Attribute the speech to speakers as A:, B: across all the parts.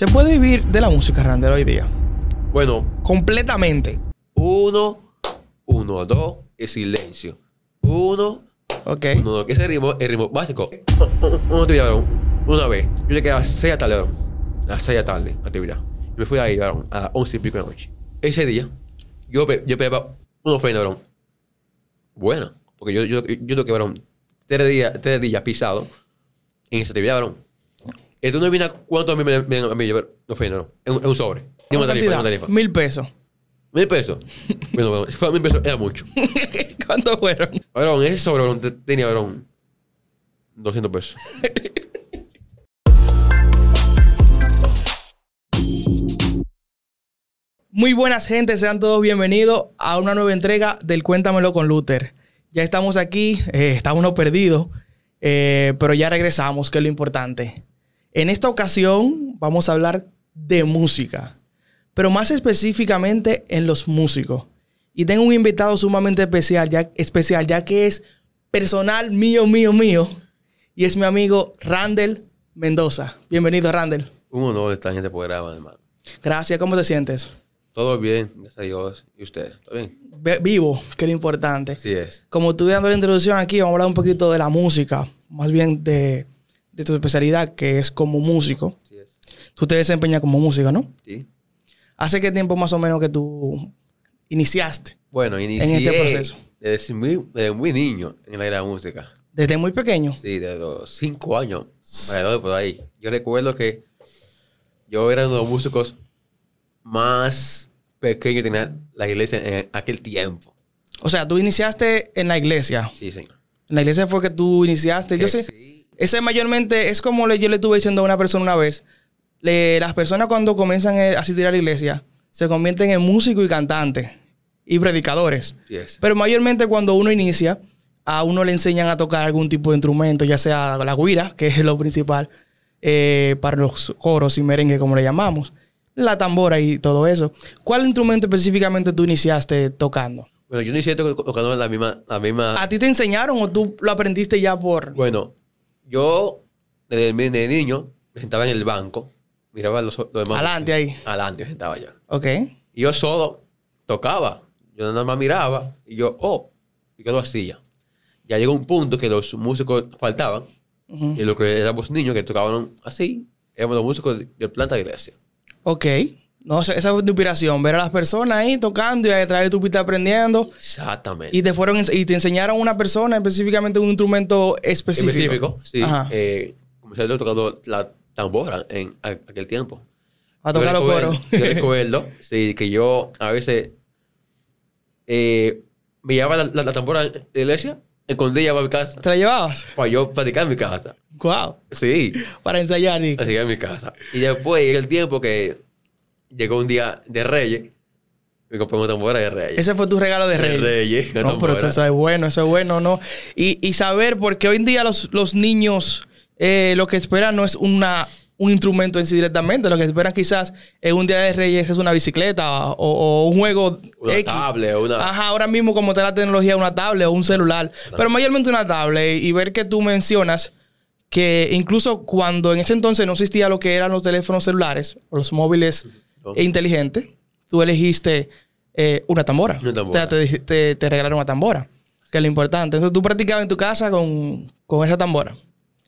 A: ¿Se puede vivir de la música, Randall, hoy día?
B: Bueno,
A: Completamente.
B: uno, uno, dos, y silencio. Uno,
A: Ok.
B: uno, dos. Ese ritmo, el ritmo básico. Una actividad. Una vez. Yo le quedaba a las 6 de la tarde, varón. A las 6 de la tarde, actividad. Y me fui ahí, varón, a las 11 y pico de la noche. Ese día, yo, yo pegaba una ofrenda, varón. Buena. Porque yo, yo, yo toqué, varón, tres días, tres días pisado en esa actividad, varón. Tú no adivinas cuánto a mí me, me, mí llevar ofrenda, varón. En, un- sobre. Dime una tarifa,
A: ¿Cuánta
B: una tarifa.
A: Mil pesos.
B: Mil pesos. bueno, bueno, si fuera mil pesos, era mucho.
A: ¿Cuántos fueron?
B: Varón, ese sobre te- tenía, varón, 200 pesos.
A: Muy buenas gente, sean todos bienvenidos a una nueva entrega del Cuéntamelo con Luther. Ya estamos aquí, eh, está uno perdido, eh, pero ya regresamos, que es lo importante. En esta ocasión vamos a hablar de música, pero más específicamente en los músicos. Y tengo un invitado sumamente especial, ya, especial, ya que es personal mío, mío, mío, y es mi amigo Randall Mendoza. Bienvenido, Randall.
B: Un honor estar en este programa, hermano.
A: Gracias, ¿cómo te sientes?
B: Todo bien, gracias a Dios. ¿Y usted? ¿Todo bien?
A: Vivo, que es lo importante.
B: Así es.
A: Como estuve dando la introducción aquí, vamos a hablar un poquito de la música, más bien de, de tu especialidad, que es como músico.
B: Es.
A: Tú te desempeñas como músico, ¿no?
B: Sí.
A: ¿Hace qué tiempo más o menos que tú iniciaste?
B: Bueno, inicié
A: este proceso.
B: Desde muy, desde muy niño en la, la música.
A: Desde muy pequeño.
B: Sí, desde los 5 años, alrededor por ahí. Yo recuerdo que yo era uno de los músicos más pequeños que tenía la iglesia en aquel tiempo.
A: O sea, tú iniciaste en la iglesia.
B: Sí, señor.
A: En la iglesia fue que tú iniciaste. Yo
B: Que
A: sé,
B: sí.
A: Ese mayormente es como le- yo le estuve diciendo a una persona una vez. Le- las personas cuando comienzan a asistir a la iglesia se convierten en músicos y cantantes y predicadores. Pero mayormente cuando uno inicia, a uno le enseñan a tocar algún tipo de instrumento, ya sea la guira, que es lo principal eh, para los coros y merengue, como le llamamos, la tambora y todo eso. ¿Cuál instrumento específicamente tú iniciaste tocando?
B: Bueno, yo inicié to- tocando la misma, la misma
A: ¿A ti te enseñaron o tú lo aprendiste ya por...?
B: Bueno, yo desde, desde niño me sentaba en el banco, miraba los, los demás.
A: Adelante ahí.
B: Adelante, me sentaba ya.
A: Ok.
B: Y yo solo tocaba. Yo nada más miraba y yo, oh, y yo lo hacía. Ya llegó un punto que los músicos faltaban y lo que éramos niños que tocaban así, éramos los músicos de, de planta de iglesia.
A: Ok. No, esa esa fue tu inspiración, ver a las personas ahí tocando y a través de tu pista aprendiendo.
B: Exactamente.
A: Y te fueron y te enseñaron una persona específicamente un instrumento específico.
B: específico, sí. Eh, comencé tocando la tambora en a- aquel tiempo.
A: a tocar los coros.
B: Yo recuerdo, sí, que yo a veces eh, me llevaba la, la- la tambora de iglesia, escondía para mi casa,
A: ¿Te la llevabas?
B: para yo practicar en mi casa.
A: Wow.
B: Sí,
A: Para ensayar. y-
B: practicar en mi casa. Y después llegó el tiempo que llegó un día de Reyes, me compré una tambora de Reyes.
A: Ese fue tu regalo de
B: De
A: rey.
B: Reyes,
A: No, pero eso es bueno, eso es bueno, ¿no? Y, y saber, porque hoy en día los, los niños eh, lo que esperan no es una, un instrumento en sí directamente, lo que esperan quizás en un día de reyes es una bicicleta o, o un juego
B: Una
A: X.
B: tablet, una...
A: Ajá, ahora mismo como está la tecnología, una tablet o un celular. Pero mayormente una tablet. Y ver que tú mencionas que incluso cuando en ese entonces no existía lo que eran los teléfonos celulares o los móviles
B: No.
A: inteligentes, tú elegiste eh, una tambora.
B: Una tambora.
A: O sea, te, te- te regalaron una tambora, que es lo importante. Entonces tú practicabas en tu casa con, con esa tambora.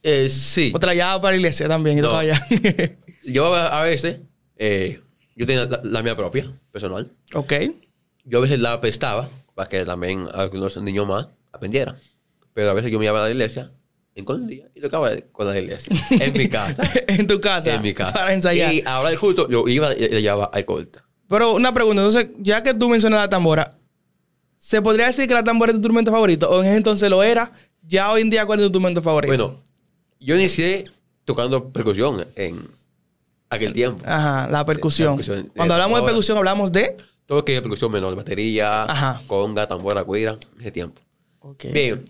B: Eh, sí.
A: O te la llevabas para la iglesia también.
B: No.
A: allá.
B: Yo a, veces, eh, yo tenía la, la mía propia, personal.
A: ok.
B: Yo a veces la prestaba para que también algunos niños más aprendieran. Pero a veces yo me iba a la iglesia, escondía y tocaba con la iglesia. En mi casa.
A: en tu casa.
B: en mi casa.
A: Para ensayar.
B: Y ahora justo yo iba y le llevaba al corta.
A: Pero una pregunta, entonces, ya que tú mencionas la tambora, ¿se podría decir que la tambora es tu instrumento favorito? ¿O en ese entonces lo era? Ya hoy en día, ¿cuál es tu instrumento favorito?
B: Bueno, yo inicié tocando percusión en aquel tiempo.
A: Ajá, la percusión.
B: La percusión.
A: Cuando
B: Eh,
A: hablamos de percusión, hablamos de...
B: Todo que es percusión menor, batería,
A: Ajá.
B: conga, tambora, cuira, ese tiempo.
A: Ok.
B: Bien,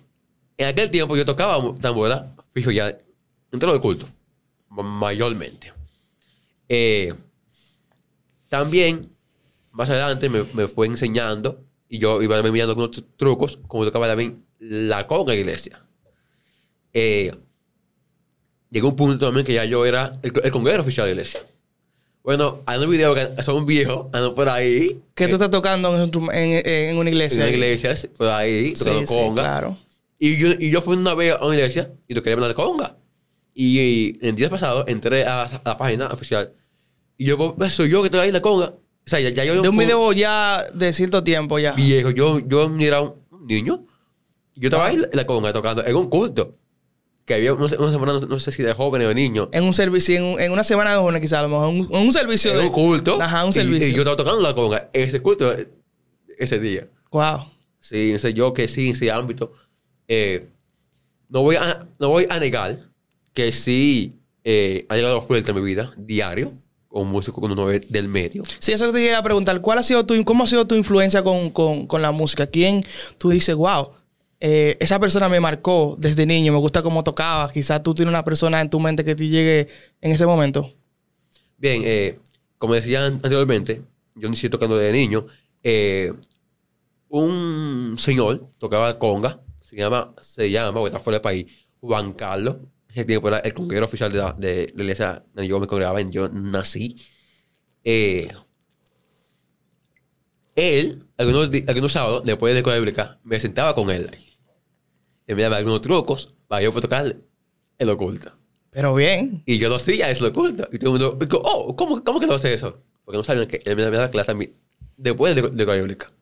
B: en aquel tiempo yo tocaba tambora, fijo ya, en todo el culto, ma- mayormente. Eh, también, más adelante me, me fue enseñando y yo iba mirando algunos tru- trucos, como tocaba también la conga iglesia. Eh, llegó un punto también que ya yo era el, el conguero oficial de la iglesia. Bueno, hay un video que son viejos, ando por ahí.
A: Que tú estás tocando en, en- en una iglesia.
B: En una iglesia, por ahí,
A: Sí,
B: tocando
A: sí,
B: conga.
A: claro.
B: Y yo, y yo fui una vez a una iglesia y toqué la conga. Y, y en días pasados entré a, a la página oficial. Y yo, pues, soy yo que estoy ahí en la conga. O sea, ya, ya yo...
A: De un video ya de cierto tiempo ya.
B: Viejo, yo, yo era un niño. Yo estaba ahí en la conga tocando en un culto. Que había una, semana, no, no sé si de jóvenes o de niños.
A: En un servicio, en, un- en una semana de jóvenes quizás, a lo mejor. En un, un servicio
B: En
A: de...
B: un culto.
A: Ajá, un
B: y-
A: servicio.
B: Y, yo estaba tocando la conga. Ese culto, eh, ese día.
A: Wow.
B: Sí, sé yo que sí, en ese ámbito. Eh, no, voy a, no voy a negar que sí eh, ha llegado fuerte a mi vida, diario, como músico con uno del medio.
A: Sí, eso te quería preguntar. ¿Cuál ha sido tu, ¿Cómo ha sido tu influencia con, con- con la música? ¿Quién tú dices, wow, eh, esa persona me marcó desde niño, me gusta cómo tocaba? Quizás tú tienes una persona en tu mente que te llegue en ese momento.
B: Bien, eh, como decía an- anteriormente, yo inicié tocando de niño. eh, un señor tocaba conga, se llama, se llama, porque está fuera del país, Juan Carlos. Ese tiempo era el conguero oficial de la, de la iglesia donde yo me congregaba, en yo nací. Eh, él, algunos, algunos sábados, después de la escuela bíblica, me sentaba con él. ahí. Y me daba algunos trucos para yo poder tocar el oculto.
A: Pero bien.
B: Y yo lo hacía, eso lo oculto. Y todo el mundo, oh, ¿cómo, ¿cómo que lo hace eso? Porque no sabían que él me daba clase a mí después de, de escuela bíblica.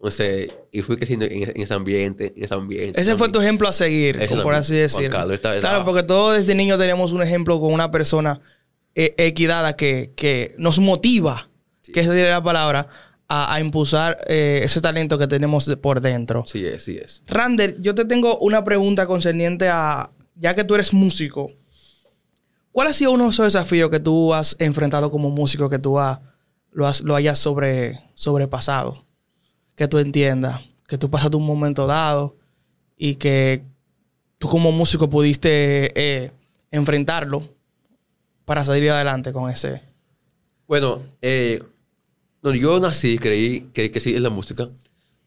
B: Entonces, y fui creciendo en, en ese ambiente, en ese ambiente.
A: Ese fue tu ejemplo a seguir, como por así.
B: Carlos, esta- esta-
A: Claro, porque todos desde niño tenemos un ejemplo con una persona eh, equidada que, que nos motiva, que esa sería la palabra, a, a impulsar eh, ese talento que tenemos por dentro.
B: Sí es, sí es.
A: Rander, yo te tengo una pregunta concerniente a, ya que tú eres músico, ¿cuál ha sido uno de esos desafíos que tú has enfrentado como músico, que tú has, lo, has- lo hayas sobre, sobrepasado? Que tú entiendas, que tú pasaste un momento dado y que tú como músico pudiste eh, enfrentarlo para salir adelante con ese.
B: Bueno, eh, donde yo nací, creí que, que sí en la música,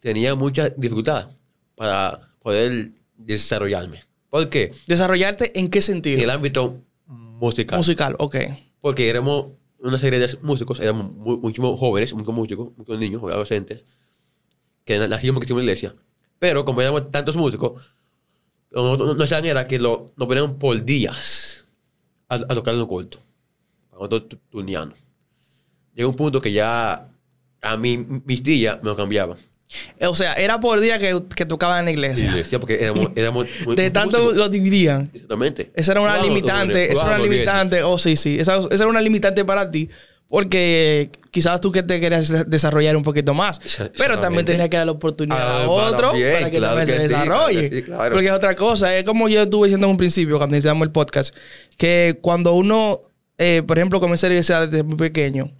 B: tenía mucha dificultad para poder desarrollarme. ¿Por qué?
A: ¿Desarrollarte en qué
B: En
A: sentido?
B: el ámbito musical.
A: Musical, ok.
B: Porque éramos una serie de músicos, éramos muchos jóvenes, muchos músicos, muchos niños, adolescentes, que na- nacimos porque hicimos la iglesia. Pero como éramos tantos músicos, nuestra era que lo, nos ponían por días a, a tocar en un culto. A nosotros tu- turnianos. Llegó un punto que ya a mí, mis días me lo cambiaban.
A: Eh, O sea, era por día que, que tocaban en la
B: En la
A: iglesia.
B: iglesia, porque éramos, éramos muy-
A: De tanto
B: músicos.
A: lo dividían.
B: Exactamente.
A: Esa era una limitante. Esa era una limitante. Oh, sí, sí. Esa, esa era una limitante para ti. Porque quizás tú que te querías de- desarrollar un poquito más. Pero también tenías que dar la oportunidad
B: Ah,
A: a
B: para
A: otro para que
B: claro
A: también
B: que
A: se
B: sí,
A: desarrolle.
B: sí, claro.
A: Porque es otra cosa. Es como yo estuve diciendo en un principio cuando iniciamos el podcast. Que cuando uno, eh, por ejemplo, comienza a iglesia desde muy pequeño,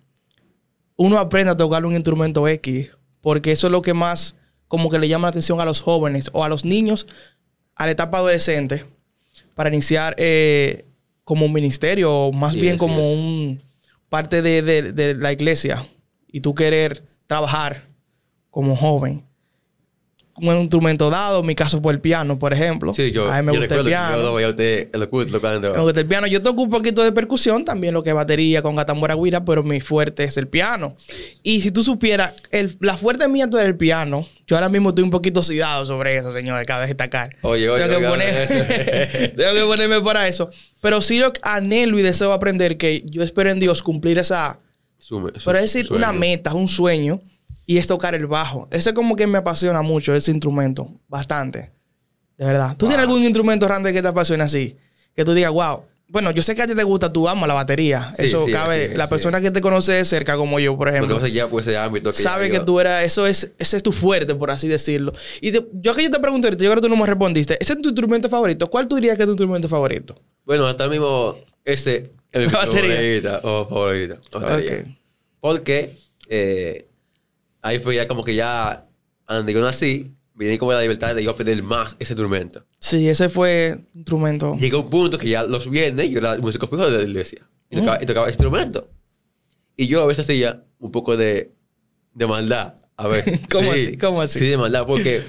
A: uno aprende a tocar un instrumento X. Porque eso es lo que más como que le llama la atención a los jóvenes o a los niños a la etapa adolescente para iniciar eh, como un ministerio o más
B: Sí,
A: bien como un parte de, de- de la iglesia y tú querer trabajar como joven un instrumento dado, en mi caso fue el piano, por ejemplo.
B: Sí, yo,
A: a mí me gusta el piano.
B: Yo en el culto tocando.
A: Me gusta el piano. Yo toco un poquito de percusión, también lo que es batería con gatambora guira, pero mi fuerte es el piano. Y si tú supieras, el- la fuerte mía todo era el piano. Yo ahora mismo estoy un poquito oxidado sobre eso, señor, cabe destacar.
B: Oye, oye,
A: tengo, que
B: oye,
A: poner- tengo que ponerme para eso. Pero sí lo anhelo y deseo aprender que yo espero en Dios cumplir esa,
B: Sume- su-
A: pero es decir,
B: sueño.
A: una meta, un sueño, y es tocar el bajo. Ese como que me apasiona mucho, ese instrumento, bastante. De verdad. ¿Tú tienes algún instrumento grande que te apasione así? Que tú digas, wow. Bueno, yo sé que a ti te gusta, tú amas la batería.
B: Sí,
A: eso
B: sí,
A: cabe.
B: sí,
A: la persona que te conoce de cerca, como yo, por ejemplo,
B: no sé ya por ese ámbito que
A: sabe que
B: yo-
A: tú eras, eso es, ese es tu fuerte, por así decirlo. Y te- yo que yo te pregunté ahorita, yo creo que tú no me respondiste. ¿Ese es tu instrumento favorito? ¿Cuál tú dirías que es tu instrumento favorito?
B: Bueno, hasta el mismo este es mi
A: La batería.
B: favorita. Oh, favorita. Porque eh, ahí fue ya como que ya, yo nací, me di como la libertad de yo aprender más ese instrumento.
A: Sí, ese fue instrumento.
B: Llegó un punto que ya los viernes yo era músico fijo de la iglesia. Y tocaba,
A: Mm.
B: y tocaba instrumento. Y yo a veces hacía un poco de, de maldad. A ver.
A: ¿Cómo
B: sí,
A: así? ¿Cómo así?
B: Sí, de maldad. Porque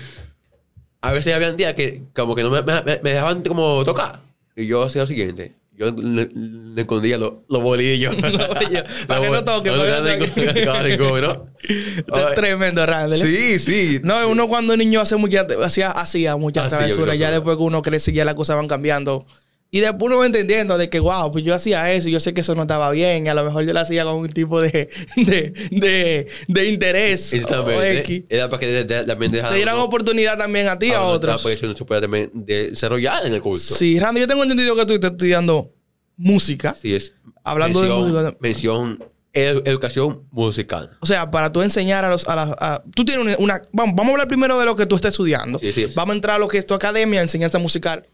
B: a veces había días que como que no me, me- me dejaban como tocar. Y yo hacía lo siguiente. Yo le, le escondía los, los bolillos.
A: bolillos, para que no toque, para que no. Es tremendo, Randall. ¿eh?
B: Sí, sí.
A: No, uno cuando niño hace mucha, hacía, hacía muchas
B: Hacía,
A: travesuras. Ya después que uno crece, ya las cosas van cambiando. Y después uno va entendiendo de que, wow, pues yo hacía eso y yo sé que eso no estaba bien. Y a lo mejor yo lo hacía con un tipo de, de, de, de interés.
B: Exactamente. Era para que de- también
A: Te dieran oportunidad también a ti y a
B: una
A: otros.
B: proyección se puede también desarrollar en el culto.
A: Sí, Randy, yo tengo entendido que tú estás estudiando música.
B: Sí, es.
A: Hablando de música-
B: Mención edu- educación musical.
A: O sea, para tú enseñar a los... A las- a- tú tienes una... una- vamos, vamos a hablar primero de lo que tú estás estudiando.
B: Sí, sí.
A: Vamos a entrar a lo que es tu academia, enseñanza musical,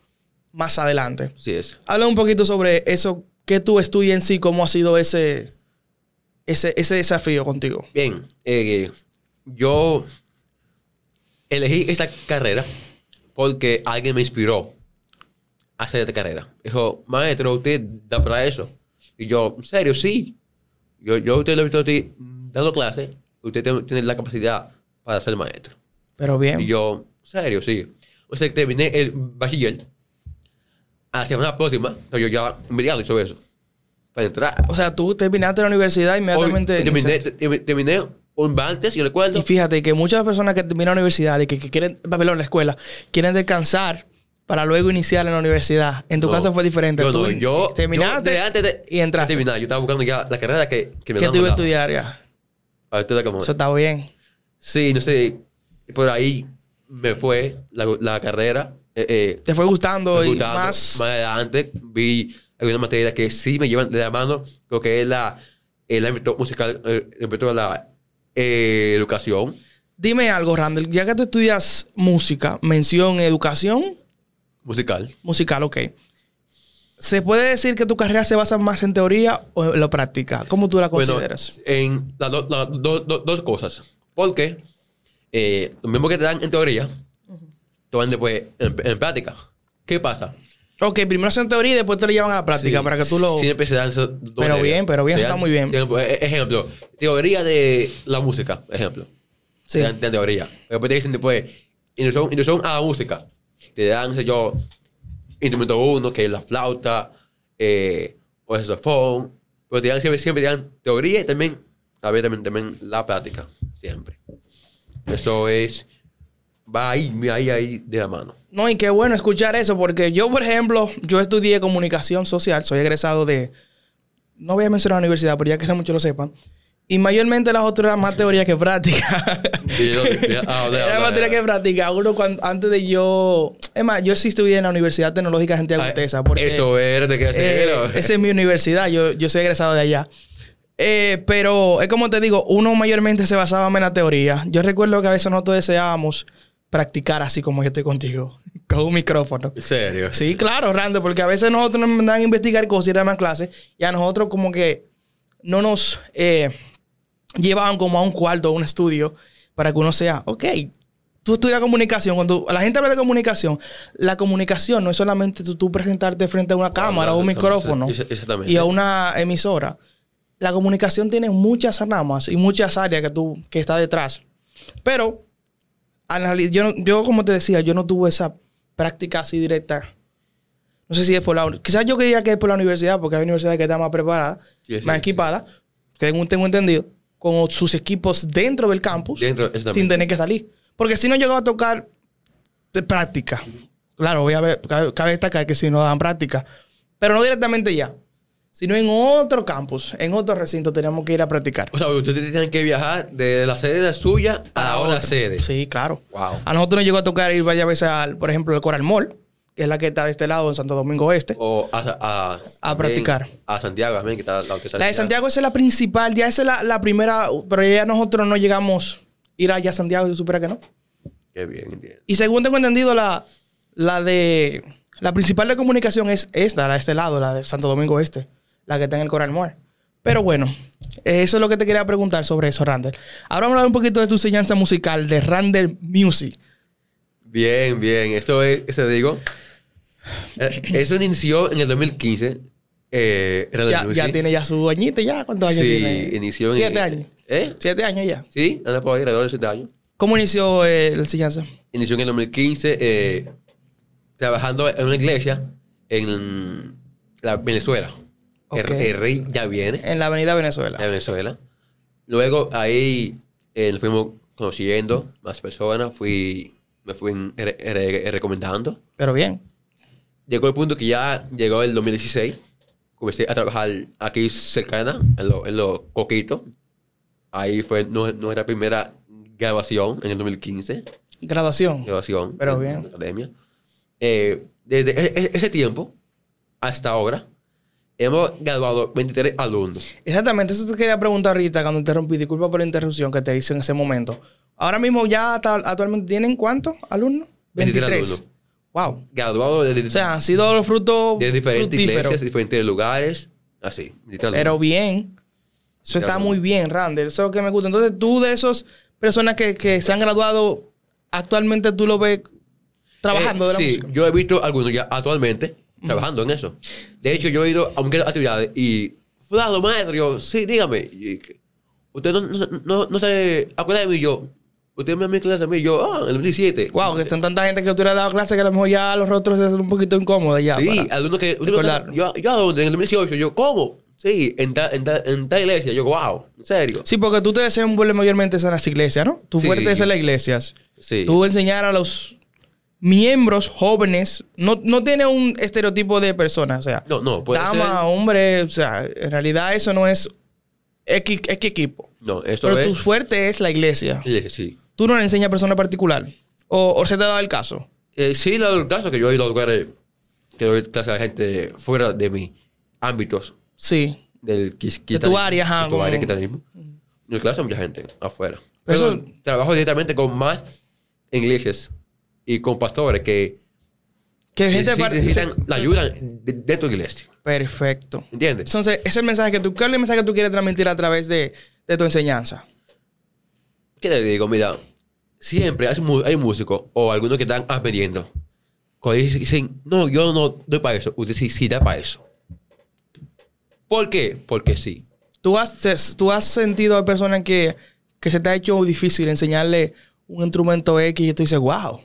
A: más adelante.
B: Sí es.
A: Habla un poquito sobre eso, que tú estudias en sí, cómo ha sido ese, ese, ese desafío contigo.
B: Bien, eh, yo elegí esta carrera porque alguien me inspiró a hacer esta carrera. Dijo, maestro, usted da para eso. Y yo, ¿en serio? Sí. Yo, yo usted lo he visto a usted dando clases. Usted tiene, tiene la capacidad para ser maestro.
A: Pero bien.
B: Y yo, ¿en serio? Sí. O sea, terminé el bachiller. A la semana próxima, pero yo ya inmediato hizo eso. Para entrar.
A: o sea, tú terminaste la universidad inmediatamente.
B: Terminé, terminé, terminé un martes, yo recuerdo.
A: Y fíjate que muchas personas que terminan la universidad y que, que quieren, perdón, la escuela, quieren descansar para luego iniciar en la universidad. En tu
B: No,
A: caso fue diferente.
B: Yo
A: Tú
B: no, yo.
A: terminaste
B: yo antes de,
A: y entraste.
B: terminar, yo estaba buscando ya la carrera que, que me
A: ¿Qué te iba a estudiar ya?
B: Ahorita como-
A: Eso está bien.
B: Sí, no sé. Por ahí me fue la, la carrera. Eh, eh,
A: Te fue gustando y
B: gustando.
A: más.
B: Más adelante vi algunas materias que sí me llevan de la mano. Lo que es la, el ámbito musical, el ámbito de la eh, educación.
A: Dime algo, Randall. Ya que tú estudias música, mención educación
B: Musical.
A: musical, ok. ¿Se puede decir que tu carrera se basa más en teoría o en la práctica? ¿Cómo tú la consideras?
B: Bueno, en las do- do- do- dos cosas. Porque eh, lo mismo que te dan en teoría, dan después en, en práctica. ¿Qué pasa?
A: ok, primero hacen teoría y después te lo llevan a la práctica
B: Sí,
A: para que tú lo...
B: Siempre se dan dos
A: Pero bien, pero bien,
B: Se
A: está
B: dan
A: muy bien.
B: siempre- e- ejemplo, teoría de la música, ejemplo.
A: Sí.
B: Te dan, te dan teoría. Pero después te dicen después, introducción, introducción a la música. Te dan, sé yo, instrumento uno, que es la flauta, eh, o el saxofón. Pero te dan siempre, siempre te dan teoría y también, a ver, también, también la práctica. Siempre. Eso es, va ahí, ahí, ahí de la mano.
A: No, y qué bueno escuchar eso, porque yo, por ejemplo, yo estudié comunicación social, soy egresado de, no voy a mencionar la universidad, pero ya que muchos lo sepan, y mayormente las otras eran más teoría que práctica.
B: Ah,
A: Era materia
B: habla.
A: que práctica. Uno cuando, antes de yo, es más, yo sí estudié en la Universidad Tecnológica de Santiago
B: Ah,
A: Tesa,
B: Eso es, de que
A: eh, esa es mi universidad, yo, yo soy egresado de allá. Eh, pero es como te digo, uno mayormente se basaba más en la teoría. Yo recuerdo que a veces nosotros deseábamos practicar así como yo estoy contigo, con un micrófono.
B: En serio.
A: Sí, claro, Rando, porque a veces nosotros nos mandaban a investigar cosas y más clases, y a nosotros como que no nos eh, llevaban como a un cuarto, a un estudio, para que uno sea, ok, tú estudias comunicación, cuando la gente habla de comunicación, la comunicación no es solamente tú, tú presentarte frente a una cámara o un micrófono y a una emisora. La comunicación tiene muchas ramas y muchas áreas que tú que está detrás. Pero anali- yo, yo como te decía, yo no tuve esa práctica así directa. No sé si es por la uni- quizás yo quería que es por la universidad porque hay universidades que están más preparadas,
B: Sí, sí,
A: más equipadas, que según tengo entendido, con sus equipos dentro del campus
B: Dentro,
A: sin tener que salir. Porque si no llegaba a tocar de práctica. Claro, voy a ver, cabe, cabe destacar que si no dan práctica, pero no directamente ya, sino en otro campus, en otro recinto tenemos que ir a practicar.
B: O sea, ustedes tienen que viajar de la sede de suya a la otra sede.
A: Sí, claro.
B: Wow.
A: A nosotros nos llegó a tocar ir varias veces al, por ejemplo, el Coral Mall, que es la que está de este lado en Santo Domingo Oeste.
B: O a, a,
A: practicar.
B: A Santiago también, que está la que sale
A: La de Santiago esa es la principal, ya esa es la, la primera, pero ya nosotros no llegamos a ir allá a Santiago, y supera que no.
B: Qué bien, entiendo.
A: Y según tengo entendido, la, la de. La principal de comunicación es esta, la de este lado, la de Santo Domingo Este, la que está en el Coral Mall. Pero bueno, eso es lo que te quería preguntar sobre eso, Randall. Ahora vamos a hablar un poquito de tu enseñanza musical, de Randall Music.
B: Bien, bien. Esto es, eso digo. eh, eso inició en el 2015. Eh,
A: Ya,
B: music.
A: ya tiene ya su añito, ya. ¿Cuántos años
B: Sí,
A: tiene?
B: inició en-
A: Siete años.
B: ¿Eh?
A: Siete años ya.
B: Sí, anda por ahí alrededor de 7 años.
A: ¿Cómo inició eh, la enseñanza?
B: Inició en el 2015 eh, trabajando en una iglesia en la Venezuela. El-
A: Ok.
B: El, rey ya viene
A: En la avenida Venezuela.
B: Venezuela. Luego ahí eh, nos fuimos conociendo más personas, fui, me fui re- re- recomendando.
A: Pero bien.
B: Llegó el punto que ya llegó el 2016. Comencé a trabajar aquí cercana, en los en lo Coquitos. Ahí fue nu- nuestra primera grabación en el 2015.
A: Graduación.
B: Grabación.
A: Pero
B: en
A: bien.
B: la academia. Eh, desde e- e- ese tiempo hasta ahora, hemos graduado 23 alumnos.
A: Exactamente, eso te quería preguntar ahorita cuando interrumpí. Disculpa por la interrupción que te hice en ese momento. Ahora mismo ya actualmente tienen cuántos alumnos?
B: 23 alumnos.
A: Wow.
B: Graduados de,
A: O sea, han sido los frutos
B: de diferentes
A: fructíferos.
B: iglesias, diferentes lugares. Así. 23 alumnos.
A: Pero bien. Eso está muy bien, Randall. Eso es lo que me gusta. Entonces, tú de esas personas que, que se han graduado, actualmente tú lo ves trabajando
B: Eh,
A: de la
B: sí,
A: música.
B: yo he visto algunos ya actualmente trabajando en eso. De hecho, yo he ido a muchas actividades y, fulano, maestro, yo, sí, dígame. Y usted no, no, no, no se acuerda de mí, yo, usted me da mi clase a mí, yo, ah, en el 2017.
A: Wow, que son tanta gente que tú le has dado clase que a lo mejor ya los rostros se hacen un poquito incómodos ya.
B: sí, algunos que,
A: recordar.
B: yo, yo. En el 2018, yo, ¿cómo? Sí, en tal en ta- en tal iglesia, yo, wow, en serio.
A: Sí, porque tú te desenvuelves mayormente en las iglesias, ¿no? Tu
B: Sí.
A: fuerte es en las iglesias.
B: Sí.
A: Tú enseñar a los miembros jóvenes, no, no tiene un estereotipo de persona, o sea,
B: No, no, puede
A: dama,
B: ser-
A: hombre, o sea, en realidad eso no es X, X equipo.
B: No, esto
A: Pero
B: es...
A: tu fuerte es la iglesia.
B: sí.
A: Tú no le enseñas a persona particular. O, o se te ha dado el caso.
B: Eh, sí, he dado el caso que yo he ido a lugares que doy clase a gente fuera de mis ámbitos
A: Sí.
B: del quis-
A: De tu área, ajá,
B: de tu área cristianismo. Yo clase a mucha gente afuera.
A: Eso-
B: Pero trabajo directamente con más iglesias y con pastores que
A: Que gente
B: necesitan,
A: par-
B: necesitan
A: se-
B: la ayuda de, de tu iglesia.
A: Perfecto.
B: ¿Entiendes?
A: Entonces, ese es el mensaje que tú, ¿cuál es el mensaje que tú quieres transmitir a través de, de tu enseñanza?
B: ¿Qué le digo? Mira, siempre hay, músicos o algunos que están aprendiendo. Cuando dicen, no, yo no doy para eso. Usted sí, sí da para eso. ¿Por qué? Porque sí.
A: ¿Tú has, tú has sentido a personas que, que se te ha hecho difícil enseñarle un instrumento X y tú dices, wow,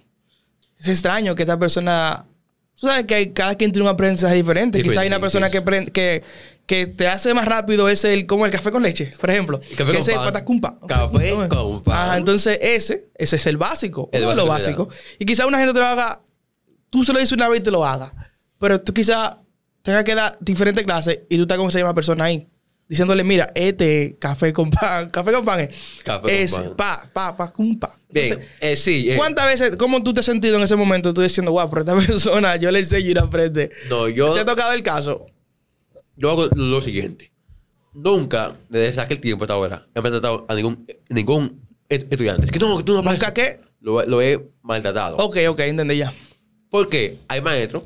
A: es extraño que esta persona... Tú sabes que hay, cada quien tiene un aprendizaje diferente. Quizá hay una persona que, aprende- que, que te hace más rápido ese, el, como el café con leche, por ejemplo.
B: El café
A: que
B: con
A: ese
B: pan.
A: patacumpa.
B: Café
A: ¿No?
B: con pan.
A: Ajá, entonces ese, ese es el básico.
B: El
A: lo
B: básico.
A: Y quizá una gente te lo haga, tú se lo dices una vez y te lo haga. Pero tú quizá tengas que dar diferentes clases y tú estás con esa misma persona ahí. Diciéndole, mira, este café con pan, café con pan es,
B: Café con pan.
A: pa, pa, pa, pa.
B: Bien, eh, sí. eh,
A: ¿Cuántas veces, cómo tú te has sentido en ese momento? Tú diciendo, wow, pero esta persona yo le enseño y no aprende.
B: No, yo,
A: ¿Se ha tocado el caso?
B: yo hago lo siguiente. Nunca, desde aquel tiempo hasta ahora, he maltratado a ningún, ningún estudiante. Es que no, que tú no.
A: ¿Nunca qué?
B: Lo, lo he maltratado.
A: Ok, ok, entendí ya.
B: Porque hay maestros,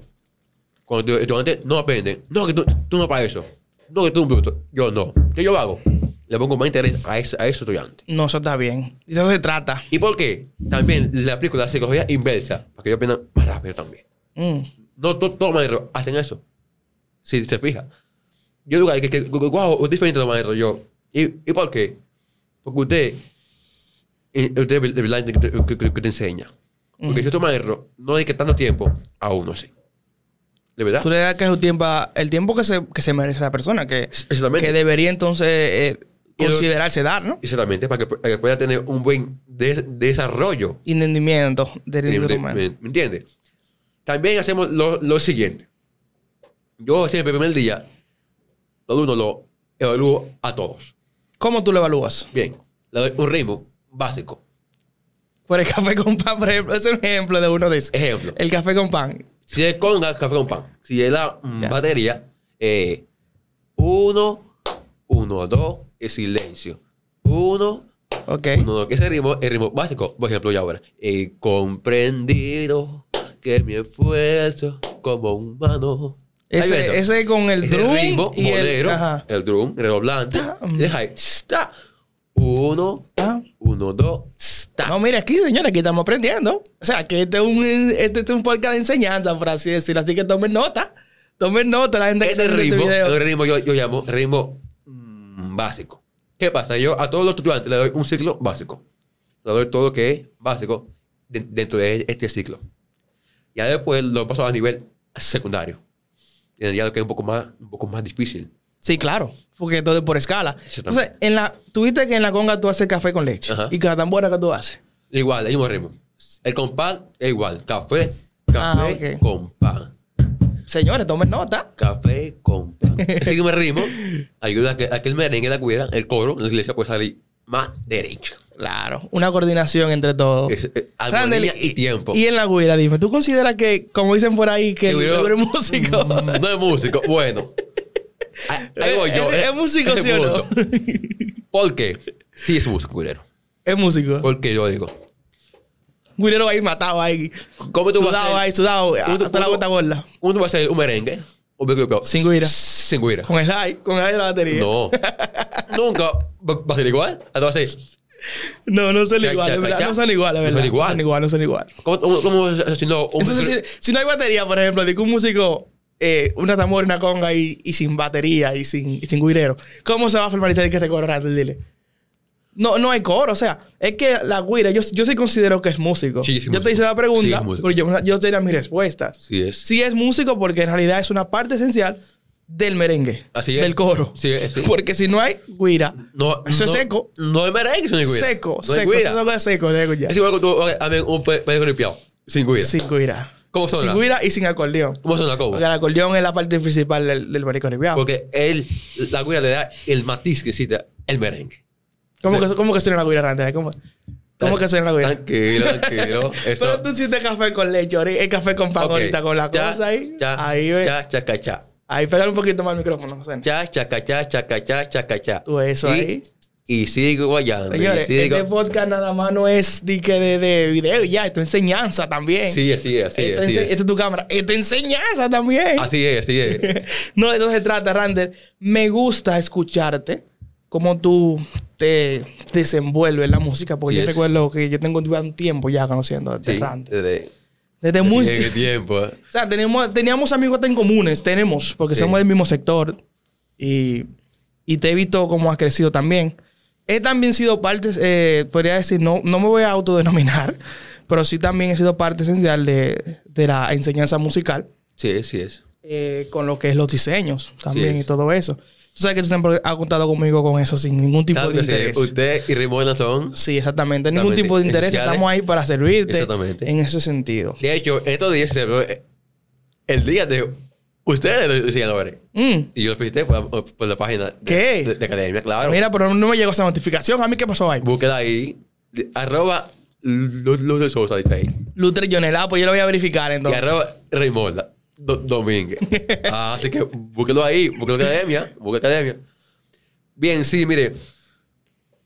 B: cuando estudiantes no aprenden, no, que tú, tú no para eso. No, que tú un bruto. Yo no. ¿Qué yo hago? Le pongo más interés a ese, a ese estudiante.
A: No, eso está bien. Y de eso se trata.
B: ¿Y por qué? También le aplico la psicología inversa, para que ellos aprendan más rápido también.
A: Mm.
B: No to- todos los maestros hacen eso. Si se fija. Yo digo que, que, que, wow, es diferente de los maestros. Yo, ¿y, ¿y por qué? Porque usted, eh, usted que, te- enseña. Porque si otro maestro no dedica tanto tiempo a uno así. ¿De verdad?
A: Tú le das que su tiempo, el tiempo que se, que se merece la persona, que, que debería entonces eh, considerarse dar, ¿no?
B: Exactamente, para que, para que pueda tener un buen de- desarrollo.
A: Entendimiento del
B: ¿Me,
A: individuo
B: me- me- entiendes? También hacemos lo, lo siguiente. Yo siempre el primer día, los uno lo evalúo a todos.
A: ¿Cómo tú lo evalúas?
B: Bien, le doy un ritmo básico.
A: Por el café con pan, por ejemplo, es un ejemplo de uno de esos.
B: Ejemplo.
A: El café con pan.
B: Si es conga, café con pan. Si es la mm,
A: Ya.
B: batería, eh, uno, uno, dos, es silencio. Uno,
A: Ok.
B: uno, dos. Ese ritmo es ritmo básico. Por ejemplo, yo ahora. He comprendido que mi esfuerzo como humano.
A: Ese, ese con el
B: Es el
A: drum
B: ritmo
A: y el...
B: bolero,
A: Ajá.
B: el drum redoblante.
A: Ta-
B: Deja ahí. Sta. Uno, uno, dos.
A: No, mira, aquí, señores, aquí estamos aprendiendo. O sea, que este es un, este es un podcast de enseñanza, por así decirlo. Así que tomen nota. Tomen nota la gente que
B: Ese
A: está
B: ritmo,
A: este video.
B: el ritmo yo, yo llamo ritmo mm, básico. ¿Qué pasa? Yo a todos los estudiantes le doy un ciclo básico. Le doy todo lo que es básico de- dentro de este ciclo. Ya después lo paso a nivel secundario. el diálogo que es un poco más, un poco más difícil.
A: Sí, claro. Porque todo es por escala. Entonces, en la, tuviste que en la conga tú haces café con leche.
B: Ajá.
A: Y con la tambora que tú haces.
B: Igual, el mismo ritmo. El compás es igual. Café, café
A: Ah,
B: con pan.
A: Señores, tomen nota.
B: Café con pan. Ese mismo ritmo ayuda a que, a que el merengue, la cuida, el coro, la iglesia puede salir más derecho.
A: Claro. Una coordinación entre todos.
B: Es, eh, armonía y tiempo.
A: Y en la guira, dime, ¿tú consideras que, como dicen por ahí, que el tú eres músico?
B: No es músico. Bueno. Ahí voy yo.
A: ¿Es,
B: eh,
A: es músico, sí o no?
B: ¿Por qué? Sí es músico, culero.
A: es músico.
B: Porque yo digo.
A: Guirero ahí matado ahí.
B: ¿Cómo tú vas
A: Sudado
B: a
A: ahí, sudado.
B: ¿Cómo tú-
A: Hasta la gota gorda.
B: ¿Cómo tú vas a hacer un merengue? Un grupo
A: Sin guira.
B: Sin guira.
A: Con el high, con el high de la batería.
B: No. Nunca va va a ser igual. Entonces, va a ser.
A: No, no son iguales, ¿verdad? No son iguales,
B: No
A: ¿verdad?
B: son igual.
A: No son igual, no son igual.
B: ¿Cómo, cómo, cómo si no, un
A: Entonces, si, si no hay batería, por ejemplo, de que un músico, eh, una tambor, una conga y, y sin batería y sin, y sin guirero, ¿cómo se va a formalizar que se coro? Dile. No, no hay coro, o sea, es que la guira, yo, yo sí considero que es músico.
B: Sí, sí,
A: yo te hice la pregunta, porque yo, yo tenía mis respuestas.
B: Sí es.
A: Sí es músico porque en realidad es una parte esencial del merengue.
B: Así es.
A: Del coro.
B: Sí es, sí.
A: Porque si no hay guira,
B: No,
A: eso es seco.
B: No es merengue, eso no es guira.
A: Seco,
B: no
A: seco.
B: guira.
A: Eso es seco, seco ya.
B: Es igual que tú a ver, un pedazo limpiado. Sin guira.
A: Sin guira.
B: ¿Cómo suena?
A: Sin guira y sin acordeón.
B: ¿Cómo suena cómo?
A: Porque el acordeón es la parte principal del, del ripiado.
B: Porque él, la guira le da el matiz que necesita el merengue.
A: ¿Cómo, que, ¿Cómo que suena la guira, Randall? ¿Cómo, cómo que suena la guira?
B: Tranquilo, tranquilo. Eso.
A: Pero tú hiciste café con leche, el café con pan ahorita con la
B: Ya,
A: cosa ahí.
B: Ya,
A: ahí ve.
B: Ya, chaca, cha.
A: Ahí pegar un poquito más el micrófono. José.
B: Ya, chaca, cha, chaca, cha, chaca, cha.
A: Tú eso
B: y,
A: ahí.
B: Y sigo guayando.
A: Señores,
B: sigo.
A: este podcast nada más no es de, de, de video ya, esto es enseñanza también.
B: Sí, así es, así es.
A: Esto
B: Así es.
A: Esta es tu cámara. Esto es enseñanza también.
B: Así es, así es.
A: no, de eso se trata, Randall. Me gusta escucharte, cómo tú te desenvuelves en la música, porque yo recuerdo que yo tengo un tiempo ya conociendo a
B: Sí, desde,
A: Desde muy...
B: desde tiempo. eh.
A: O sea, teníamos, teníamos amigos en comunes, tenemos, porque
B: Sí.
A: somos del mismo sector. Y, y te he visto cómo has crecido también. He también sido parte, eh, podría decir, no, no me voy a autodenominar, pero sí también he sido parte esencial de, de la enseñanza musical,
B: Sí, sí es.
A: eh, con lo que es los diseños también y todo eso. Tú sabes que tú siempre has contado conmigo con eso sin ningún tipo
B: Claro
A: de
B: sí.
A: interés.
B: Usted y Rimona son.
A: Sí, exactamente. Ningún tipo de interés.
B: Esenciales.
A: Estamos ahí para servirte
B: Exactamente.
A: en ese sentido.
B: De hecho, estos días se el día de ustedes, los diseñadores.
A: Mm.
B: Y yo lo felicité por, por la página de,
A: ¿Qué?
B: de, de academia, claro.
A: Mira, pero no me llegó esa notificación. ¿A mí qué pasó ahí?
B: Búsqueda ahí. Arroba de Sosa, dice ahí.
A: Luther Jonela, pues yo lo voy a verificar
B: Y
A: entonces.
B: arroba Raimonda Do- Domínguez. Ah, así que búsquelo ahí, búsquelo academia, búsquelo en academia. Bien, sí, mire.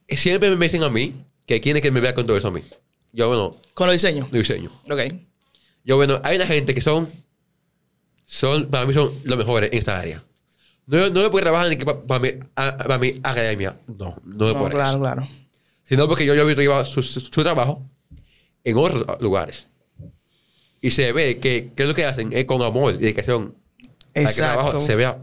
B: Siempre me dicen a mí que quieren que me vea con todo eso a mí. Yo, bueno,
A: Con los diseños.
B: de diseño.
A: Ok.
B: Yo, bueno, hay una gente que son, son para mí son los mejores en esta área. No, no es porque trabajan que pa- para, mi, a- para mi academia. No, no es
A: No,
B: por
A: claro,
B: eso.
A: claro.
B: Sino porque yo, yo he visto su, su- su trabajo en otros lugares. Y se ve que, que lo que hacen es con amor y dedicación. Para que el trabajo
A: Exacto.
B: se vea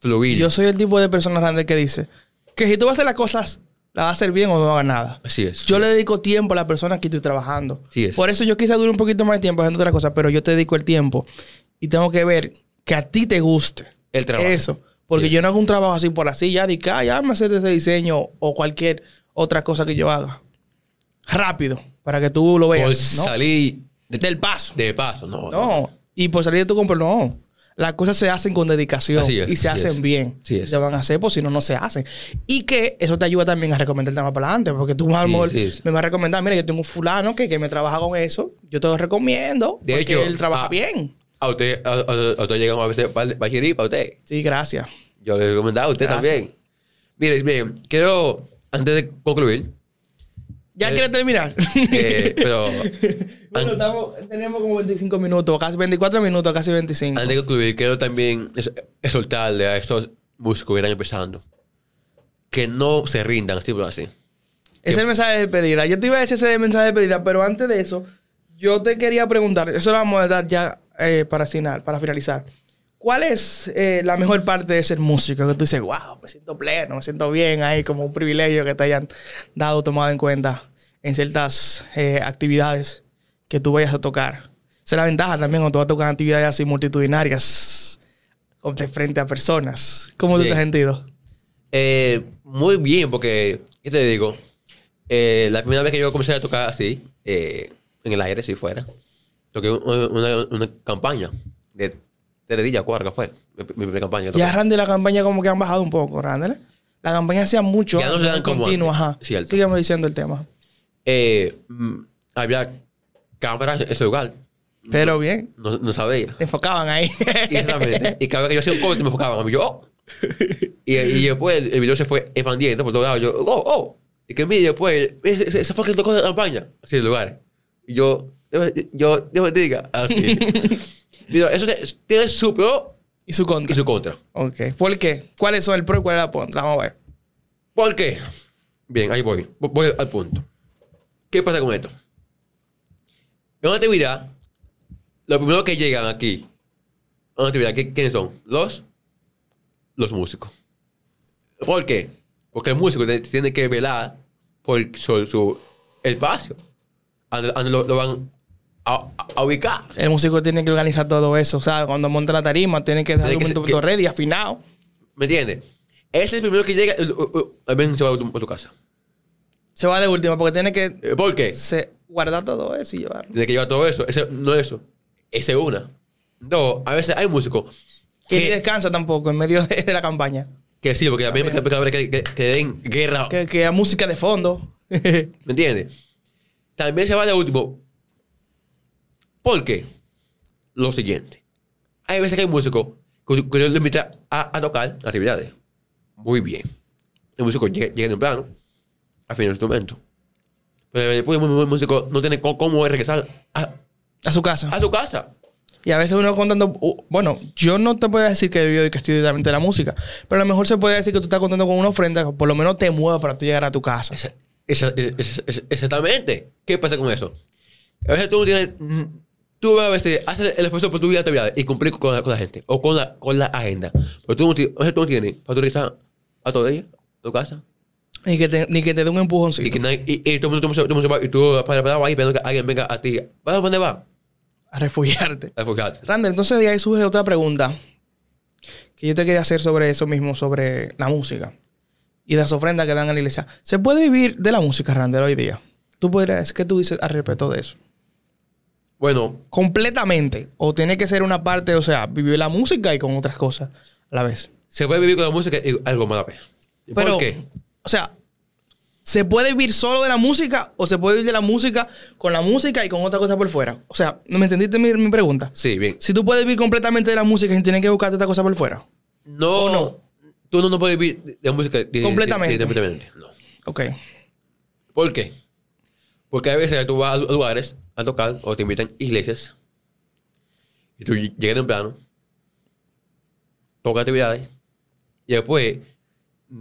B: fluir.
A: Yo soy el tipo de persona grande que dice que si tú vas a hacer las cosas, las vas a hacer bien o no hagas nada.
B: Así es.
A: Yo le dedico tiempo a la persona que estoy trabajando.
B: Sí es.
A: Por eso yo quizá dure un poquito más de tiempo haciendo otra cosa, pero yo te dedico el tiempo y tengo que ver que a ti te guste.
B: El trabajo.
A: Eso. Porque
B: Sí.
A: yo no hago un trabajo así por así, ya de que, ah, ya me haces ese diseño o cualquier otra cosa que yo haga. Rápido, para que tú lo
B: Por
A: veas. ¿no?
B: salir de,
A: Del paso.
B: de paso. No,
A: No. Y por salir de tu compra, no. Las cosas se hacen con dedicación
B: Así es,
A: y se
B: así
A: hacen
B: es.
A: bien.
B: Así es.
A: Se van a hacer, pues si no, no se hacen. Y que eso te ayuda también a recomendar el tema para adelante, porque tú a lo
B: Sí,
A: mejor
B: sí, sí.
A: me vas a recomendar, mira, yo tengo un fulano que, que me trabaja con eso, yo te lo recomiendo,
B: De
A: porque
B: hecho,
A: él trabaja bien.
B: A usted, a, a- a usted llegamos a veces para para para usted.
A: Sí, gracias.
B: Yo le recomendaba a usted
A: Gracias.
B: también. Mire, bien, quiero, antes de concluir,
A: ¿Ya
B: Eh,
A: quieres terminar?
B: eh, pero
A: bueno, estamos, tenemos como 25 minutos, casi 24 minutos, casi 25.
B: antes de concluir, quiero también exhortarle a estos músicos que están empezando que no se rindan, así por así.
A: Ese es el mensaje de despedida. Yo te iba a decir ese mensaje de despedida, pero antes de eso, yo te quería preguntar, eso lo vamos a dar ya eh, para, final, para finalizar. ¿Cuál es eh, la mejor parte de ser músico? Que tú dices, wow, me siento pleno, me siento bien ahí, como un privilegio que te hayan dado, tomado en cuenta en ciertas eh, actividades que tú vayas a tocar. Esa es la ventaja también cuando tú vas a tocar actividades así multitudinarias. de frente a personas. ¿Cómo tú te
B: Bien.
A: has sentido?
B: Eh, muy bien, porque, ¿qué te digo? Eh, la primera vez que yo comencé a tocar así, eh, en el aire, si fuera, toqué una, una, una campaña de cuatro, que fue mi, mi campaña.
A: Ya. Randy la campaña como que han bajado un poco, Randy. ¿eh? La campaña hacía mucho.
B: Ya no se dan como
A: continuo, ajá.
B: Cierto.
A: Sígueme diciendo el tema.
B: Eh, mm, había cámaras en ese lugar.
A: Pero bien,
B: No, no sabía.
A: te enfocaban ahí.
B: Exactamente. y cada vez que yo hacía un corte me enfocaban a mí. Yo, oh. y, y después el, el video se fue expandiendo por todos lados. Yo, oh, oh. Y que mire, después, ese, ese- ese fue el que tocó la campaña. Así de lugares. Y yo, yo, Dios te diga. Así. Mira, eso tiene su pro
A: y su
B: y
A: contra.
B: su contra.
A: Ok. ¿Por qué? ¿Cuáles son el pro y cuál es la contra? Vamos a ver.
B: ¿Por qué? Bien, ahí voy. Voy- al punto. ¿Qué pasa con esto? En una actividad, los primeros que llegan aquí, a una actividad, ¿qué- ¿quiénes son? Los, los músicos. ¿Por qué? Porque el músico tiene que velar por su, su espacio. Lo, lo van a, ubicar.
A: El músico tiene que organizar todo eso. O sea, cuando monta la tarima, tiene que dejar
B: Tiene
A: un
B: que que-
A: ready, afinado.
B: ¿Me entiendes? Ese es el primero que llega, uh, uh, al menos se va a tu, a tu casa.
A: Se va de última porque tiene que
B: Eh, ¿Por qué?
A: se, guardar todo eso y llevarlo.
B: Tiene que llevar todo eso. Ese, no eso. Ese es una. Dos, a veces hay músicos
A: ni
B: que,
A: descansa tampoco en medio de, de la campaña.
B: que sí, porque a mí me me cabe que, que, que den guerra.
A: Que, que hay música de fondo.
B: ¿Me entiendes? También se va de último. ¿Por qué? Lo siguiente. Hay veces que hay músicos que, que yo le invita a, a tocar actividades. Muy bien. El músico llega, llega temprano, afina el instrumento. Pero después el músico no tiene cómo regresar a,
A: a su casa.
B: a su casa.
A: Y a veces uno contando, bueno, yo no te puedo decir que yo que estoy directamente de la música, pero a lo mejor se puede decir que tú estás contando con una ofrenda que por lo menos te mueva para tú llegar a tu casa.
B: Esa- esa- esa- esa- exactamente. ¿Qué pasa con eso? A veces tú no tienes. Tú a veces haces el esfuerzo por tu vida actividades y cumplir con la, con la gente o con la, con la agenda. Pero tú no, ti- a veces tú no tienes para utilizar a todo día, tu casa.
A: Ni que te, ni que te dé un empujoncito
B: Y, que nadie- y, y todo el mundo, va y tú para, para ahí esperando que alguien venga a ti. ¿Para dónde va?
A: a refugiarte.
B: A enfocarte.
A: Randall, entonces de ahí surge otra pregunta que yo te quería hacer sobre eso mismo, sobre la música y las ofrendas que dan a la iglesia. ¿Se puede vivir de la música, Randall, hoy día? ¿Tú podrías, qué tú dices al respecto de eso?
B: Bueno,
A: completamente. O tiene que ser una parte, o sea, vivir la música y con otras cosas a la vez.
B: se puede vivir con la música y algo más a la vez. ¿Y
A: Pero,
B: ¿Por qué?
A: o sea, ¿se puede vivir solo de la música o se puede vivir de la música con la música y con otra cosa por fuera? O sea, ¿no me entendiste mi, mi pregunta?
B: Sí, bien.
A: Si tú puedes vivir completamente de la música sin tener que buscarte otra cosa por fuera.
B: No,
A: ¿O no?
B: Tú no, no puedes vivir de de música. de- de-
A: Completamente.
B: de- de- completamente. No.
A: Ok.
B: ¿Por qué? Porque a veces tú vas a lugares a tocar o te invitan iglesias y tú llegas temprano, tocas actividades y después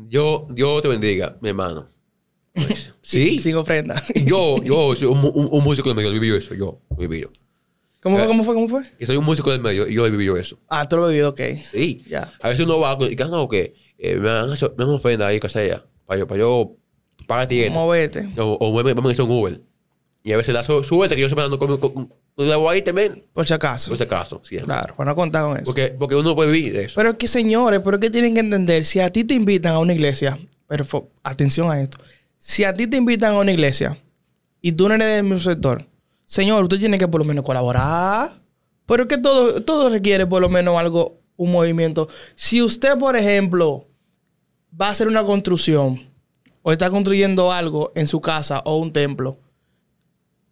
B: yo, Dios te bendiga, mi hermano. Pues, sí.
A: Sin ofrenda.
B: Yo, yo soy un, un- un músico del medio, yo viví eso, yo he vivido.
A: ¿Cómo fue?
B: Eh.
A: ¿Cómo fue? ¿Cómo fue?
B: Y soy un músico del medio y yo he vivido eso.
A: Ah, tú lo has vivido, ok.
B: Sí.
A: Ya.
B: A veces uno va y que no, que eh, me han hecho, me han ofrenda ahí, que sea, para yo, para yo tienda.
A: Movete.
B: O, o me- a hacer un Uber. Y a veces la su- suerte que yo siempre ando con, con, con, la ahí también.
A: Por si acaso.
B: Por si acaso, siempre.
A: Claro, para no contar con eso.
B: Porque, porque uno puede vivir de eso.
A: Pero es que, señores, pero es que tienen que entender, si a ti te invitan a una iglesia, pero atención a esto, si a ti te invitan a una iglesia y tú no eres del mismo sector, señor, usted tiene que por lo menos colaborar. Pero es que todo, todo requiere por lo menos algo, un movimiento. Si usted, por ejemplo, va a hacer una construcción o está construyendo algo en su casa o un templo,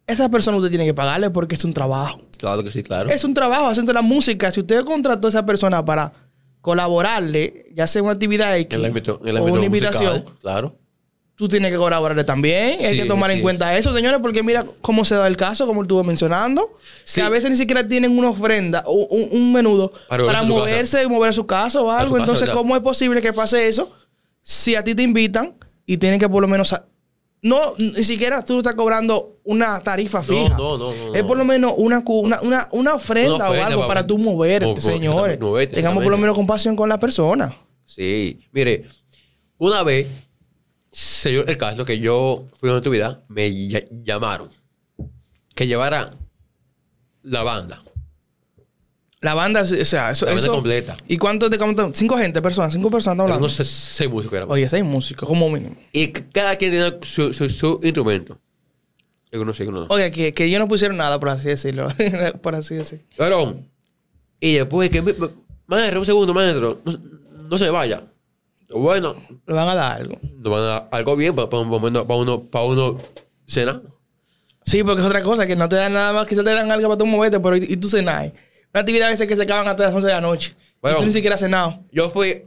A: esa persona usted tiene que pagarle porque es un trabajo.
B: Claro que sí, claro.
A: Es un trabajo haciendo la música. Si usted contrató a esa persona para colaborarle, ya sea una actividad X
B: el ámbito,
A: o una
B: musical,
A: invitación,
B: Claro.
A: tú tienes que colaborarle también. Hay que tomar en
B: sí.
A: cuenta eso, señores, porque mira cómo se da el caso, como estuve mencionando. Que a veces ni siquiera tienen una ofrenda o un, un menudo
B: Para
A: para,
B: moverse
A: y mover a su casa o algo.
B: casa,
A: Entonces,
B: ya.
A: ¿cómo es posible que pase eso si a ti te invitan y tienen que por lo menos... no, ni siquiera tú estás cobrando una tarifa fija.
B: no, no, no,
A: Es por lo menos una, una, una, una ofrenda,
B: Una ofrenda
A: o algo
B: para-
A: para tú moverte,
B: Mo- mo-
A: señores.
B: moverte,
A: Tengamos por lo menos compasión con la persona.
B: Sí. Mire, una vez se dio el caso que yo fui a una actividad, me ll- llamaron que llevara la banda.
A: La banda, o sea, eso.
B: La banda
A: eso-
B: completa.
A: ¿Y cuántos de cuánto? Cinco gente, personas, cinco personas hablando.
B: Unos seis, seis músicos éramos.
A: Oye, seis músicos, como mínimo.
B: Y cada quien tenía su, su, su instrumento. Algunos sí, algunos no.
A: Oye, que, que ellos no pusieron nada, por así decirlo. por así decirlo.
B: Varón. Y después que... Maestro, un segundo, maestro. No, no se vaya. Bueno,
A: Le van a dar algo.
B: nos van a dar algo bien para, para, uno, para uno, para uno cenar.
A: Sí, porque es otra cosa, que no te dan nada más, quizás te dan algo para tú moverte, pero y, y tú cenas. Una actividad a veces que se acaban hasta las 11 de la noche.
B: Bueno.
A: y tú ni siquiera has cenado.
B: Yo fui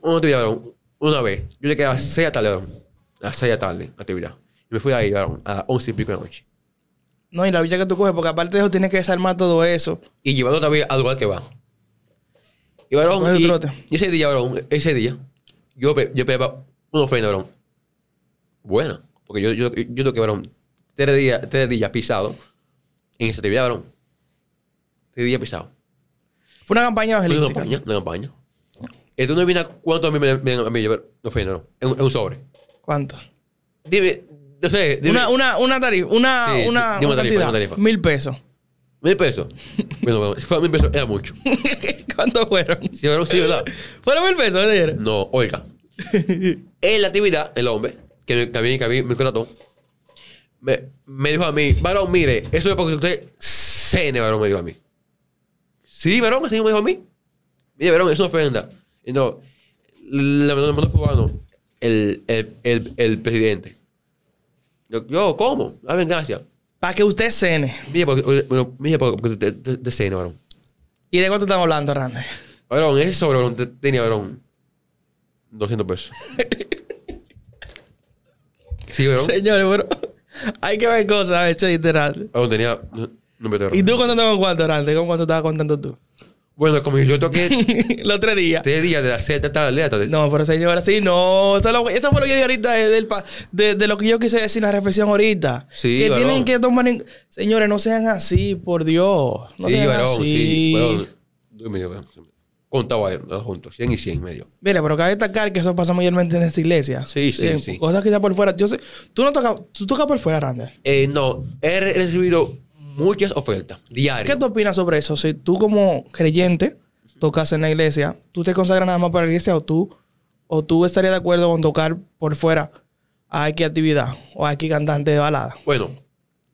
B: una actividad, una vez. Yo llegué a las 6 de la tarde, varón. A las 6 de la tarde, actividad. Y me fui ahí, varón, a las 11 y pico de la noche.
A: No, y la villa que tú coges, porque aparte de eso tienes que desarmar todo eso.
B: Y llevando otra vez al lugar que va. Y varón, y, ese día, varón, ese día, yo, yo pegaba una ofrenda, varón. Buena. Porque yo, yo, yo tengo que, varón, tres días, tres días pisado en esa actividad, varón. Tres días pisado.
A: Fue una campaña
B: Una
A: evangelística.
B: campaña, una campaña. Tú no adivinas cuánto a mí me mí llevar ofrenda, no. En, un- sobre.
A: ¿Cuánto?
B: Dime, no sé, dime.
A: Una, una, una tarifa, una,
B: Sí,
A: una, una
B: una tarifa, una tarifa.
A: Mil pesos.
B: Mil pesos. bueno, bueno, si fuera mil pesos, era mucho.
A: ¿Cuántos fueron?
B: Si varón, sí, ¿verdad?
A: ¿Fueron mil pesos?
B: No, oiga. en la actividad, el hombre, que, me- que a mí, que a mí me contrató, me, me dijo a mí, varón, mire, eso es porque usted cene, varón, me dijo a mí. Sí, varón, así me dijo a mí. Mire, varón, es una ofrenda. Y no, le mandó fulano, el, el, el, el presidente. Yo, yo, ¿cómo? A ver, gracias.
A: Para que usted cene.
B: Mire, porque, mire, porque usted usted- usted cene, varón.
A: ¿Y de cuánto estamos hablando, Randy?
B: Varón, ese sobre, varón, te- tenía, varón, 200 pesos. Sí, varón.
A: Señores, pero hay que ver cosas a veces, literal.
B: Varón, tenía... No, no me
A: ¿Y tú cuánto estabas cuánto, Randy? ¿Cómo cuánto estabas contando tú?
B: Bueno, como yo toqué
A: Los tres días.
B: tres días de las 7 de la hasta...
A: No, pero señora, sí, no. Eso, es lo- eso fue lo que yo dije ahorita de, pa- de, de lo que yo quise decir en la reflexión ahorita.
B: Sí,
A: que
B: varón.
A: tienen que tomar en... Señores, no sean así, por Dios. No
B: sí,
A: sean
B: varón,
A: así.
B: sí. Varón, varón. Contaba los juntos, 100 y 100 y medio.
A: Mira, pero cabe destacar que eso pasa mayormente en esta iglesia.
B: Sí, sí, sí.
A: Cosas que están por fuera. Yo sé, tú no tocas, tú tocas por fuera, Rander.
B: Eh, no, he re- recibido muchas ofertas diarias.
A: ¿Qué tú opinas sobre eso? Si tú como creyente tocas en la iglesia, ¿tú te consagras nada más para la iglesia o tú, o tú estarías de acuerdo con tocar por fuera a X actividad o a X cantante de balada?
B: Bueno,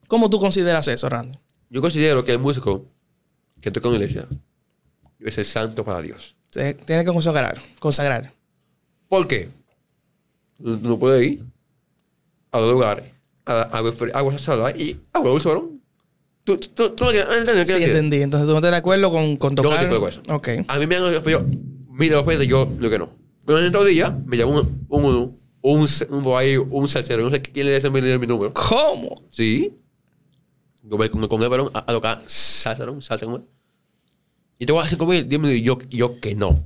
A: ¿Cómo tú consideras eso, Randy?
B: yo considero que el músico que toca en la iglesia debe ser santo para Dios.
A: Se- Tiene que consagrar, consagrar.
B: ¿Por qué? No, no puede ir a los lugares, a agua salada y agua dulce, varón. ¿Tú, tú, tú, ¿entiendes?
A: Sí, entendí. Entonces tú no estás de acuerdo con, con
B: Yo no
A: tocar.
B: estoy de acuerdo
A: Ok.
B: A mí me han ofrecido mira ofertas, yo lo que no. Pero en otro día me llamó un, un, un, un, ahí, un salsero, no sé quién le dio mi, mi número.
A: ¿Cómo?
B: Sí. Yo me con, con el varón a, a tocar salsa, ¿no? Salsa. Y te voy a hacer comer, dime, y yo, yo que no.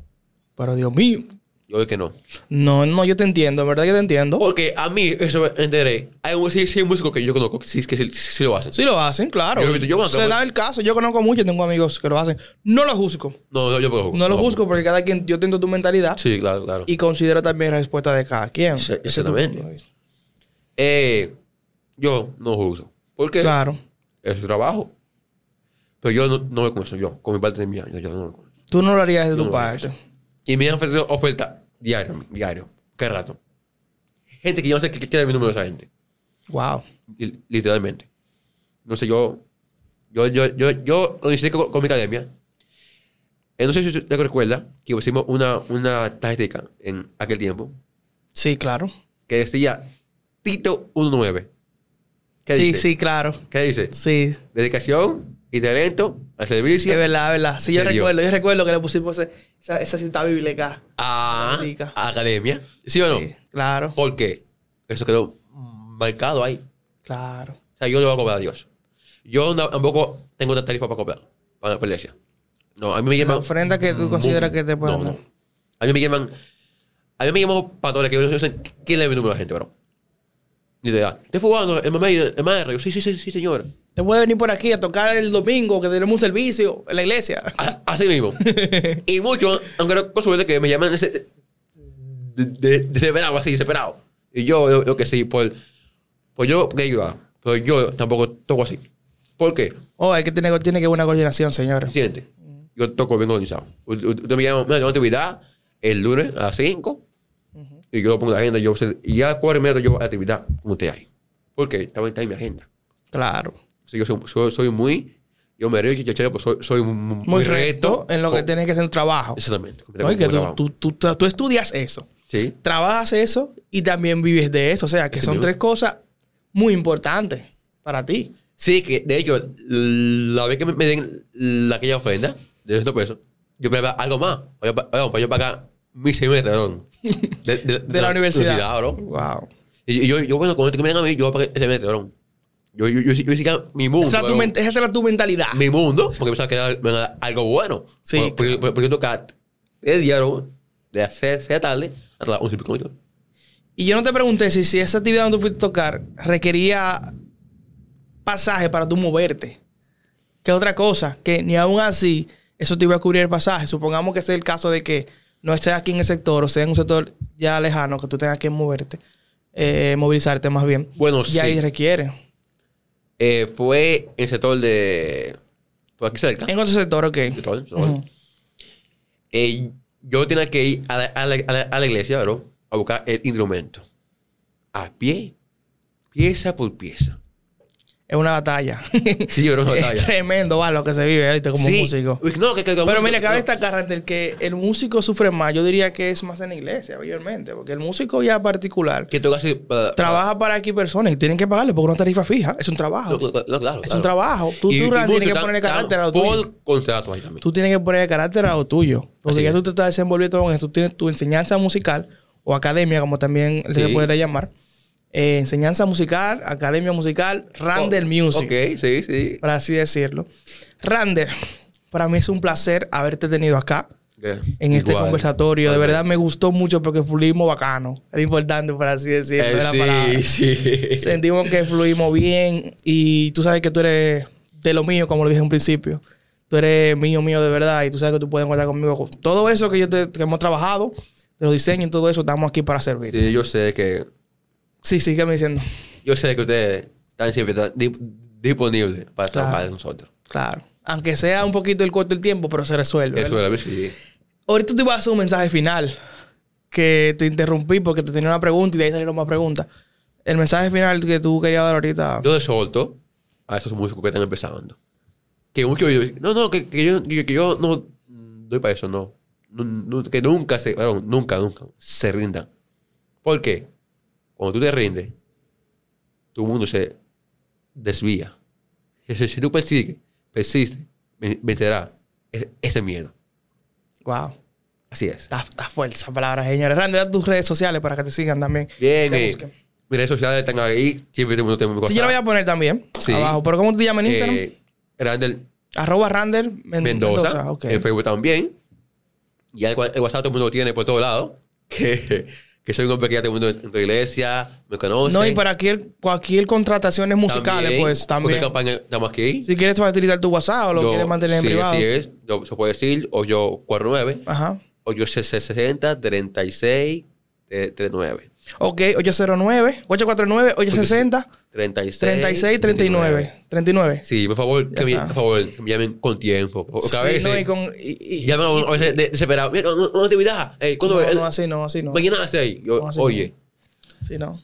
A: Pero Dios mío.
B: Yo que no.
A: No, no, yo te entiendo, en verdad yo te entiendo.
B: Porque a mí, eso me enteré. Hay un sí, sí, hay músicos que yo conozco que sí, que sí, sí lo hacen.
A: Sí lo hacen, claro.
B: Yo yo
A: Se da el caso. Yo conozco mucho, tengo amigos que lo hacen. No lo juzgo.
B: No, no, yo puedo.
A: No lo juzgo porque cada quien, yo entiendo tu mentalidad
B: Sí, claro, claro.
A: y considero también la respuesta de cada quien.
B: Sí,
A: Ese es tu
B: exactamente.
A: punto de vista.
B: Eh, yo no juzgo. ¿Por qué?
A: Claro.
B: Es su trabajo. Pero yo no, no me conozco, yo, con mi parte de mía, yo, yo no me conozco.
A: Tú no lo harías de
B: Yo
A: tu
B: no lo haría
A: parte.
B: Y me han ofrecido oferta diario, diario. ¿Qué rato? Gente que yo no sé qué quiere mi número de esa gente.
A: Wow.
B: Li- Literalmente. No sé, yo. Yo, yo, yo, yo con, con mi academia. Eh, no sé si te recuerdas que pusimos una, una tarjetita en aquel tiempo
A: Sí, claro.
B: que decía Tito 19. ¿Qué
A: Sí,
B: dice?
A: sí, claro.
B: ¿Qué dice?
A: Sí.
B: Dedicación y talento al servicio
A: Es verdad, es verdad. Sí, yo recuerdo. Yo recuerdo que le pusimos esa, esa cita bíblica.
B: a,
A: Diga.
B: a academia. ¿Sí o no?
A: Sí, claro.
B: ¿Por qué? Eso quedó marcado ahí.
A: Claro.
B: O sea, yo le voy a cobrar a Dios. Yo tampoco tengo otra tarifa para cobrar para la iglesia. No, a mí me
A: La
B: llaman.
A: ofrenda que tú consideras que te pueden
B: no, no. A mí me llaman. A mí me llaman pastores que yo no sé quién le mi número a la gente, bro. Ni te da. ¿Te fugando? El mamá, el maestro. Yo, sí, sí, sí, sí, señor.
A: Te puede venir por aquí a tocar el domingo que tenemos un servicio en la iglesia.
B: A- Así mismo. y muchos, aunque no con suerte, que me llaman ese, de, de- desesperado, así, desesperado. Y yo, yo, yo que sí, por, pues yo, que ayudar. Pero yo tampoco toco así. ¿Por qué?
A: Oh, hay que tener tiene que haber una coordinación, señores.
B: ¿Entiendes? yo toco bien organizado. Usted me llama, mira, tengo actividad el lunes a las 5 y yo lo pongo en la agenda. Yo, y ya a cuatro y media yo actividad con usted ahí. Porque está, está en mi agenda.
A: Claro.
B: Sí, yo soy, soy, soy muy. Yo me río, yo, pues soy, soy muy,
A: Muy recto en lo que
B: con-
A: tiene que ser el trabajo.
B: Exactamente.
A: Y que tú, tú, tú, tú- estudias eso,
B: Sí.
A: trabajas eso y también vives de eso. O sea, que son
B: mismo.
A: tres cosas muy importantes para ti.
B: Sí, que de hecho, la vez que me, me den la, aquella ofrenda de 200 pesos, yo preparaba algo más. Oye, pa- oye, para yo pagar mi semestre de, de,
A: De la universidad.
B: bro.
A: Wow.
B: Y, y yo, yo, bueno, con esto que me den a mí, yo voy a pagar ese semestre, bro. Yo, yo, yo, yo, yo mi mundo.
A: Esa, era tu
B: bro.
A: men- esa era tu mentalidad.
B: Mi mundo, porque pensaba que era algo bueno.
A: Sí,
B: Porque, porque, porque, porque yo tocaba de día, bro, de 6 de tarde hasta las 11 y.
A: Y yo no te pregunté si, si esa actividad donde tú fuiste a tocar requería pasaje para tú moverte. Que otra cosa, que ni aún así eso te iba a cubrir el pasaje. Supongamos que ese es el caso de que no estés aquí en el sector o sea en un sector ya lejano, que tú tengas que moverte, eh, movilizarte más bien.
B: Bueno,
A: Y ahí
B: sí.
A: requiere.
B: Eh, fue en el sector de. Por aquí cerca.
A: En otro sector, ok.
B: sector, sector. Eh, yo tenía que ir a la, a la- a la- a la iglesia, bro, a buscar el instrumento. A pie, pieza por pieza.
A: Es una batalla.
B: Sí, bro, una
A: es
B: batalla.
A: tremendo, va, lo que se vive ahorita como
B: sí.
A: músico.
B: No, que, que- que
A: Pero mira, cabe destacar Rantel, que el músico sufre más. Yo diría que es más en la iglesia, mayormente. Porque el músico ya particular
B: Que toca así.
A: trabaja para aquí personas y tienen que pagarle por una tarifa fija. Es un trabajo.
B: Claro,
A: Es
B: claro.
A: un trabajo. Tú,
B: Y-
A: tú
B: y
A: Randy, tienes que ponerle carácter a lo tuyo.
B: Contrato ahí también.
A: Tú tienes que ponerle carácter a lo tuyo. Porque
B: Así
A: ya
B: es.
A: tú te estás desenvolviendo con esto. Tú tienes tu enseñanza musical o academia, como también se puede llamar. Eh, enseñanza musical, academia musical, Rander
B: Oh,
A: Music.
B: Ok, sí, sí.
A: Por así decirlo. Rander, para mí es un placer haberte tenido acá.
B: Ok,
A: en este
B: igual.
A: conversatorio. De verdad me gustó mucho porque fluimos bacano. Era importante, por así decirlo.
B: Eh,
A: palabra.
B: sí, sí.
A: Sentimos que fluimos bien y tú sabes que tú eres de lo mío, como lo dije en principio. Tú eres mío, mío de verdad y tú sabes que tú puedes contar conmigo. Todo eso que yo te, que hemos trabajado, de los diseños y todo eso, estamos aquí para servir. Sí,
B: yo sé que.
A: Sí sígueme diciendo.
B: Yo sé que ustedes están siempre disponibles para
A: Claro.
B: trabajar con nosotros.
A: Claro. Aunque sea un poquito el corto el tiempo, pero se resuelve.
B: Eso sí.
A: Ahorita te iba a hacer un mensaje final. Que te interrumpí porque te tenía una pregunta y de ahí salieron más preguntas. El mensaje final que tú querías dar ahorita.
B: Yo solto a esos músicos que están empezando. Que muchos no, no, que, que yo, que, yo no doy para eso, no. Nu- nu- que nunca se, bueno, nunca, nunca se rindan. ¿Por qué? Cuando tú te rindes, tu mundo se desvía. Si, si tú persigues, persistes, ven- vencerá ese, ese miedo.
A: Wow.
B: Así es.
A: Está, está fuerte esa palabra, señores. Randy, da tus redes sociales para que te sigan también.
B: Bien,
A: busquen.
B: mis redes sociales están ahí. Siempre tengo tengo
A: Sí, yo lo voy a poner también.
B: Sí.
A: Abajo. ¿Pero cómo te llamas en Instagram?
B: Eh, Randall
A: Arroba Men-
B: Mendoza, en Facebook también. Y el, el WhatsApp todo el mundo lo tiene por todos lados. Que, que soy un hombre que ya mundo en tu iglesia, me conoce.
A: No, y para cualquier, cualquier contrataciones musicales, pues también.
B: Campaña estamos aquí.
A: Si quieres facilitar tu WhatsApp o lo
B: Yo-
A: quieres mantener en
B: sí,
A: privado.
B: Así es. Yo, se puede decir, o yo 49,
A: Ajá.
B: o yo 60, 36, eh, 39.
A: Ok, 809, 849, 860,
B: 36,
A: 36, 39. 39.
B: Sí, por favor, que me, por favor, que me llamen con tiempo. Porque a
A: Sí,
B: veces
A: no, y con- y- y-
B: llaman a a veces de- desesperado. Mira, una, una actividad. Eh, ¿cuándo
A: no, no, así no, así no.
B: Mañana hace ahí. Yo,
A: No,
B: oye,
A: Sí, no.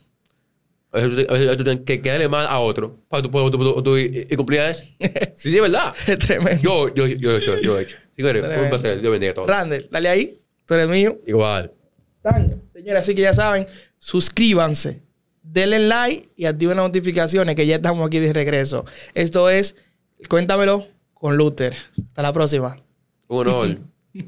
B: a veces, te- a veces tú tienes que, que darle más a otro para que tú y cumplir eso. Sí, de verdad.
A: Es tremendo.
B: Yo, yo, yo, yo, yo he hecho. Señores, un placer. Dios bendiga a todos.
A: Rander, dale ahí. Tú eres mío.
B: Igual.
A: Tan. Señores, así que ya saben, suscríbanse, denle like y activen las notificaciones que ya estamos aquí de regreso. Esto es Cuéntamelo con Luther. Hasta la próxima.
B: Un honor.